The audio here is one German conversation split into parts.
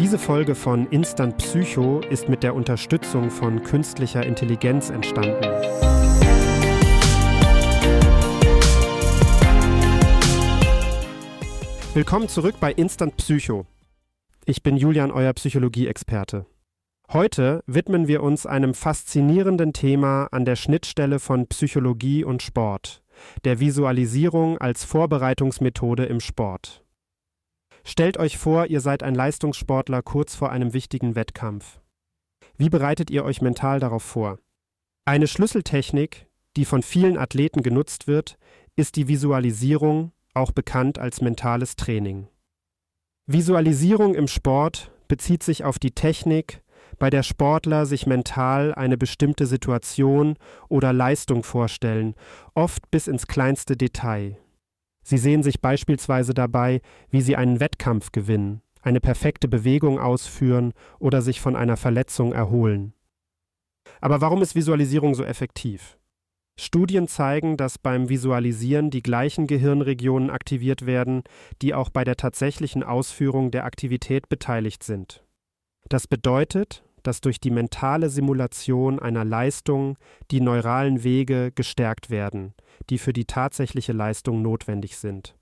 Diese Folge von Instant Psycho ist mit der Unterstützung von künstlicher Intelligenz entstanden. Willkommen zurück bei Instant Psycho. Ich bin Julian, euer Psychologie-Experte. Heute widmen wir uns einem faszinierenden Thema an der Schnittstelle von Psychologie und Sport, der Visualisierung als Vorbereitungsmethode im Sport. Stellt euch vor, ihr seid ein Leistungssportler kurz vor einem wichtigen Wettkampf. Wie bereitet ihr euch mental darauf vor? Eine Schlüsseltechnik, die von vielen Athleten genutzt wird, ist die Visualisierung, auch bekannt als mentales Training. Visualisierung im Sport bezieht sich auf die Technik, bei der Sportler sich mental eine bestimmte Situation oder Leistung vorstellen, oft bis ins kleinste Detail. Sie sehen sich beispielsweise dabei, wie sie einen Wettkampf gewinnen, eine perfekte Bewegung ausführen oder sich von einer Verletzung erholen. Aber warum ist Visualisierung so effektiv? Studien zeigen, dass beim Visualisieren die gleichen Gehirnregionen aktiviert werden, die auch bei der tatsächlichen Ausführung der Aktivität beteiligt sind. Das bedeutet, dass durch die mentale Simulation einer Leistung die neuralen Wege gestärkt werden, die für die tatsächliche Leistung notwendig sind.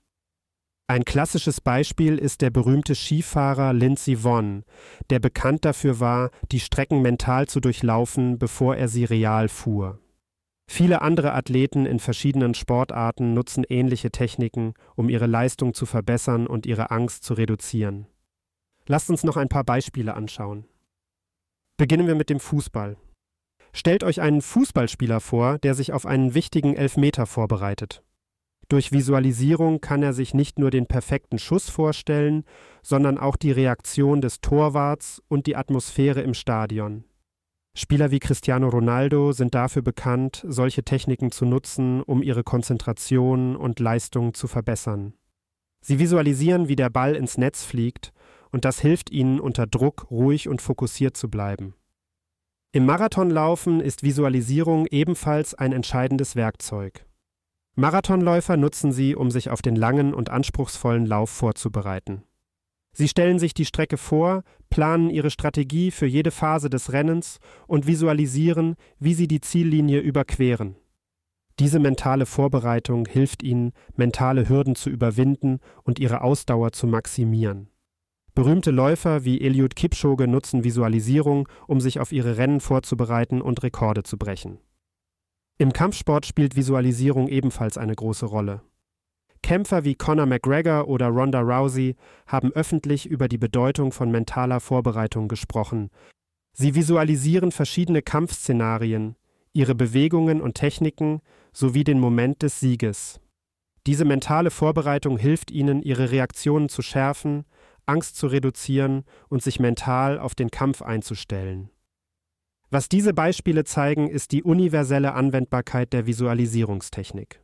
Ein klassisches Beispiel ist der berühmte Skifahrer Lindsey Vonn, der bekannt dafür war, die Strecken mental zu durchlaufen, bevor er sie real fuhr. Viele andere Athleten in verschiedenen Sportarten nutzen ähnliche Techniken, um ihre Leistung zu verbessern und ihre Angst zu reduzieren. Lasst uns noch ein paar Beispiele anschauen. Beginnen wir mit dem Fußball. Stellt euch einen Fußballspieler vor, der sich auf einen wichtigen Elfmeter vorbereitet. Durch Visualisierung kann er sich nicht nur den perfekten Schuss vorstellen, sondern auch die Reaktion des Torwarts und die Atmosphäre im Stadion. Spieler wie Cristiano Ronaldo sind dafür bekannt, solche Techniken zu nutzen, um ihre Konzentration und Leistung zu verbessern. Sie visualisieren, wie der Ball ins Netz fliegt, und das hilft ihnen unter Druck ruhig und fokussiert zu bleiben. Im Marathonlaufen ist Visualisierung ebenfalls ein entscheidendes Werkzeug. Marathonläufer nutzen sie, um sich auf den langen und anspruchsvollen Lauf vorzubereiten. Sie stellen sich die Strecke vor, planen ihre Strategie für jede Phase des Rennens und visualisieren, wie sie die Ziellinie überqueren. Diese mentale Vorbereitung hilft ihnen, mentale Hürden zu überwinden und ihre Ausdauer zu maximieren. Berühmte Läufer wie Eliud Kipchoge nutzen Visualisierung, um sich auf ihre Rennen vorzubereiten und Rekorde zu brechen. Im Kampfsport spielt Visualisierung ebenfalls eine große Rolle. Kämpfer wie Conor McGregor oder Ronda Rousey haben öffentlich über die Bedeutung von mentaler Vorbereitung gesprochen. Sie visualisieren verschiedene Kampfszenarien, ihre Bewegungen und Techniken sowie den Moment des Sieges. Diese mentale Vorbereitung hilft ihnen, ihre Reaktionen zu schärfen, Angst zu reduzieren und sich mental auf den Kampf einzustellen. Was diese Beispiele zeigen, ist die universelle Anwendbarkeit der Visualisierungstechnik.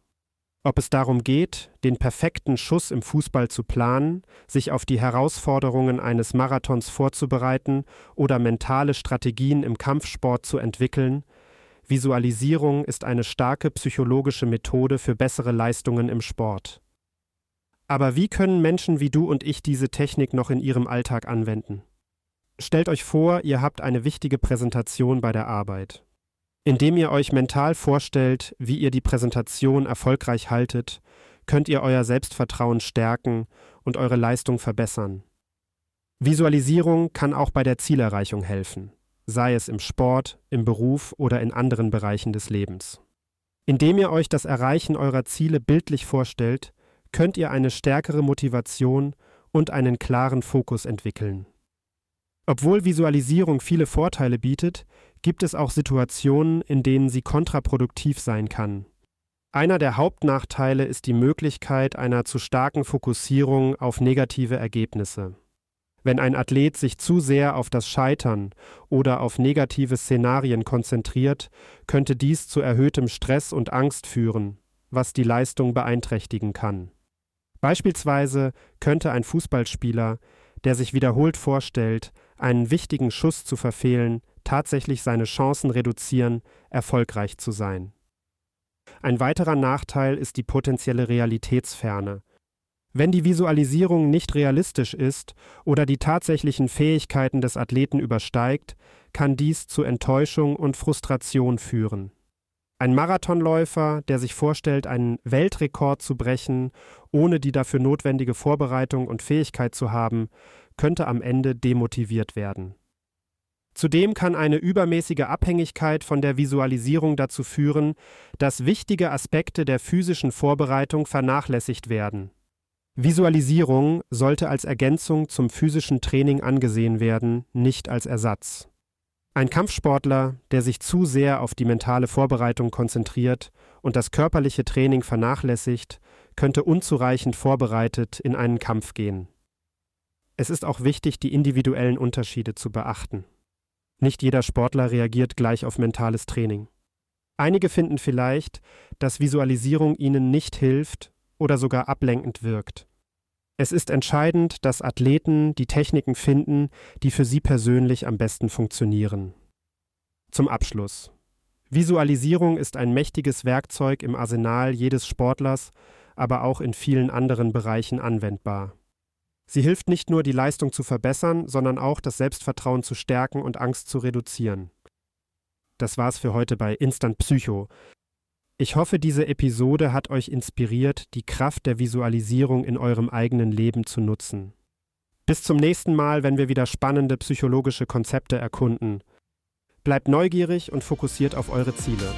Ob es darum geht, den perfekten Schuss im Fußball zu planen, sich auf die Herausforderungen eines Marathons vorzubereiten oder mentale Strategien im Kampfsport zu entwickeln, Visualisierung ist eine starke psychologische Methode für bessere Leistungen im Sport. Aber wie können Menschen wie du und ich diese Technik noch in ihrem Alltag anwenden? Stellt euch vor, ihr habt eine wichtige Präsentation bei der Arbeit. Indem ihr euch mental vorstellt, wie ihr die Präsentation erfolgreich haltet, könnt ihr euer Selbstvertrauen stärken und eure Leistung verbessern. Visualisierung kann auch bei der Zielerreichung helfen, sei es im Sport, im Beruf oder in anderen Bereichen des Lebens. Indem ihr euch das Erreichen eurer Ziele bildlich vorstellt, könnt ihr eine stärkere Motivation und einen klaren Fokus entwickeln. Obwohl Visualisierung viele Vorteile bietet, gibt es auch Situationen, in denen sie kontraproduktiv sein kann. Einer der Hauptnachteile ist die Möglichkeit einer zu starken Fokussierung auf negative Ergebnisse. Wenn ein Athlet sich zu sehr auf das Scheitern oder auf negative Szenarien konzentriert, könnte dies zu erhöhtem Stress und Angst führen, was die Leistung beeinträchtigen kann. Beispielsweise könnte ein Fußballspieler, der sich wiederholt vorstellt, einen wichtigen Schuss zu verfehlen, tatsächlich seine Chancen reduzieren, erfolgreich zu sein. Ein weiterer Nachteil ist die potenzielle Realitätsferne. Wenn die Visualisierung nicht realistisch ist oder die tatsächlichen Fähigkeiten des Athleten übersteigt, kann dies zu Enttäuschung und Frustration führen. Ein Marathonläufer, der sich vorstellt, einen Weltrekord zu brechen, ohne die dafür notwendige Vorbereitung und Fähigkeit zu haben, könnte am Ende demotiviert werden. Zudem kann eine übermäßige Abhängigkeit von der Visualisierung dazu führen, dass wichtige Aspekte der physischen Vorbereitung vernachlässigt werden. Visualisierung sollte als Ergänzung zum physischen Training angesehen werden, nicht als Ersatz. Ein Kampfsportler, der sich zu sehr auf die mentale Vorbereitung konzentriert und das körperliche Training vernachlässigt, könnte unzureichend vorbereitet in einen Kampf gehen. Es ist auch wichtig, die individuellen Unterschiede zu beachten. Nicht jeder Sportler reagiert gleich auf mentales Training. Einige finden vielleicht, dass Visualisierung ihnen nicht hilft oder sogar ablenkend wirkt. Es ist entscheidend, dass Athleten die Techniken finden, die für sie persönlich am besten funktionieren. Zum Abschluss. Visualisierung ist ein mächtiges Werkzeug im Arsenal jedes Sportlers, aber auch in vielen anderen Bereichen anwendbar. Sie hilft nicht nur, die Leistung zu verbessern, sondern auch das Selbstvertrauen zu stärken und Angst zu reduzieren. Das war's für heute bei Instant Psycho. Ich hoffe, diese Episode hat euch inspiriert, die Kraft der Visualisierung in eurem eigenen Leben zu nutzen. Bis zum nächsten Mal, wenn wir wieder spannende psychologische Konzepte erkunden. Bleibt neugierig und fokussiert auf eure Ziele.